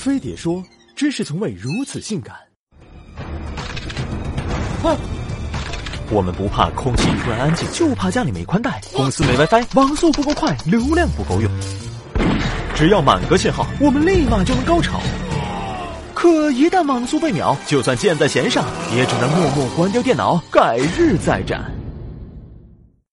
飞碟说：“知识从未如此性感。”快！我们不怕空气突然安静，就怕家里没宽带，公司没 WiFi，网速不够快，流量不够用。只要满格信号，我们立马就能高潮。可一旦网速被秒，就算箭在弦上，也只能默默关掉电脑，改日再战。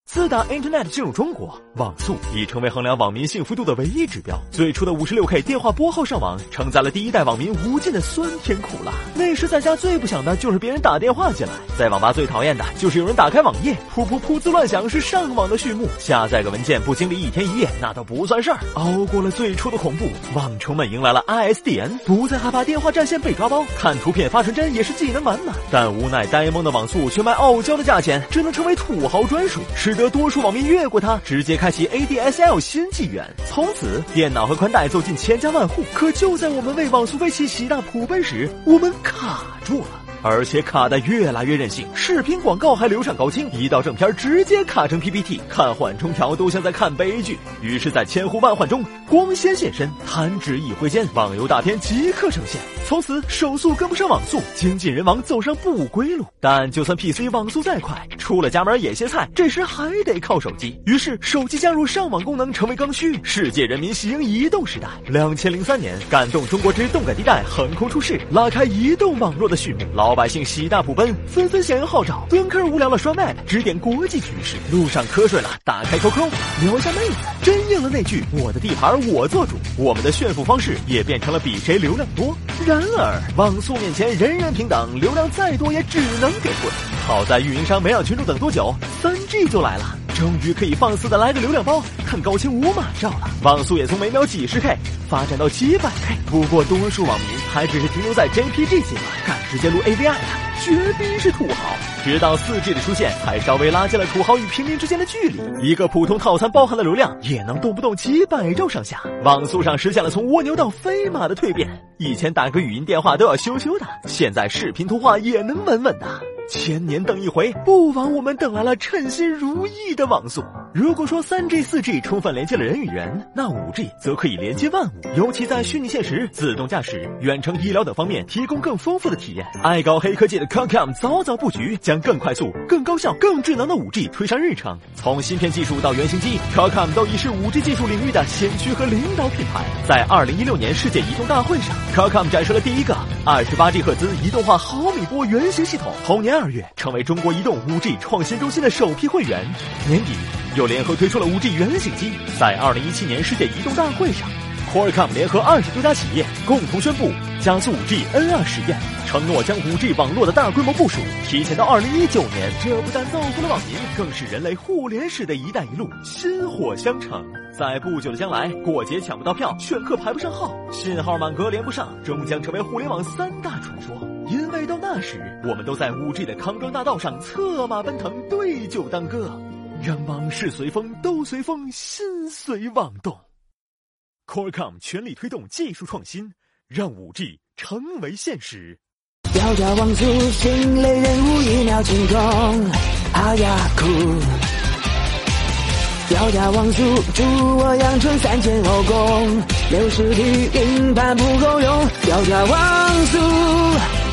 自打 Internet 进入中国，网速已成为衡量网民幸福度的唯一指标。最初的五十六 K 电话拨号上网，承载了第一代网民无尽的酸甜苦辣。那时在家最不想的就是别人打电话进来，在网吧最讨厌的就是有人打开网页，噗噗噗，滋乱响是上网的序幕。下载个文件不经历一天一夜，那都不算事儿。熬过了最初的恐怖，网虫们迎来了 ISDN，不再害怕电话占线被抓包，看图片发传真也是技能满满。但无奈呆萌的网速却卖傲娇的价钱，只能成为土豪专属，是得多数网民越过它，直接开启 ADSL 新纪元。从此，电脑和宽带走进千家万户。可就在我们为网速飞起喜大普奔时，我们卡住了。而且卡的越来越任性，视频广告还流畅高清，一到正片直接卡成 PPT，看缓冲条都像在看悲剧。于是，在千呼万唤中，光纤现身，弹指一挥间，网游大片即刻呈现。从此，手速跟不上网速，精尽人亡，走上不归路。但就算 PC 网速再快，出了家门也歇菜，这时还得靠手机。于是，手机加入上网功能成为刚需，世界人民喜迎移动时代。两千零三年，感动中国之动感地带横空出世，拉开移动网络的序幕。老百姓喜大普奔，纷纷响应号召。蹲坑无聊了刷 Map，指点国际局势。路上瞌睡了，打开 QQ，聊下妹子。真应了那句“我的地盘我做主”。我们的炫富方式也变成了比谁流量多。然然而，网速面前人人平等，流量再多也只能给滚。好在运营商没让群众等多久，三 G 就来了。终于可以放肆的来个流量包，看高清无码照了。网速也从每秒几十 K 发展到几百 K。不过多数网民还只是停留在 JPG 阶段，敢直接录 AVI 的，绝逼是土豪。直到 4G 的出现，才稍微拉近了土豪与平民之间的距离。一个普通套餐包含的流量也能动不动几百兆上下，网速上实现了从蜗牛到飞马的蜕变。以前打个语音电话都要羞羞的，现在视频通话也能稳稳的。千年等一回，不枉我们等来了称心如意的网速。如果说三 G、四 G 充分连接了人与人，那五 G 则可以连接万物，尤其在虚拟现实、自动驾驶、远程医疗等方面提供更丰富的体验。爱搞黑科技的 Qualcomm 早早布局，将更快速、更高效、更智能的五 G 推上日程。从芯片技术到原型机，Qualcomm 都已是五 G 技术领域的先驱和领导品牌。在二零一六年世界移动大会上，Qualcomm 展示了第一个二十八 G 赫兹移动化毫米波原型系统。同年。二月成为中国移动五 G 创新中心的首批会员，年底又联合推出了五 G 原型机。在二零一七年世界移动大会上，Qualcomm 联合二十多家企业共同宣布加速五 G N 二实验，承诺将五 G 网络的大规模部署提前到二零一九年。这不但造福了网民，更是人类互联史的一带一路薪火相承。在不久的将来，过节抢不到票，选课排不上号，信号满格连不上，终将成为互联网三大传说。因为到那时，我们都在五 G 的康庄大道上策马奔腾，对酒当歌，让往事随风，都随风，心随网动。Qualcomm 全力推动技术创新，让五 G 成为现实。调调网速，心累人物一秒清空，啊呀哭。调调网速，助我养成三千后宫。六十体硬盘不够用，调调网速，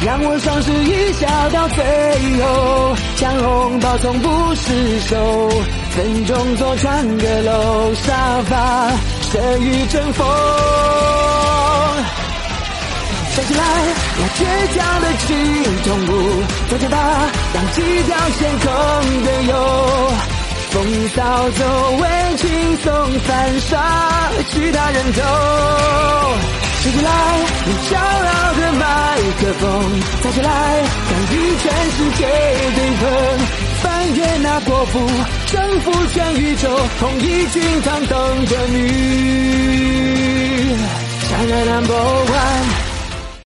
让我双十一笑到最后。抢红包从不失手，分钟坐穿阁楼，沙发生于阵风。站起来，我倔强的去同步，走起吧，让几条线空的有。风扫走，为轻松反杀，其他人都站起来，用骄傲的麦克风，站起来，敢与全世界对碰，翻越那国服，征服全宇宙，统一军团等着你，想要 number one。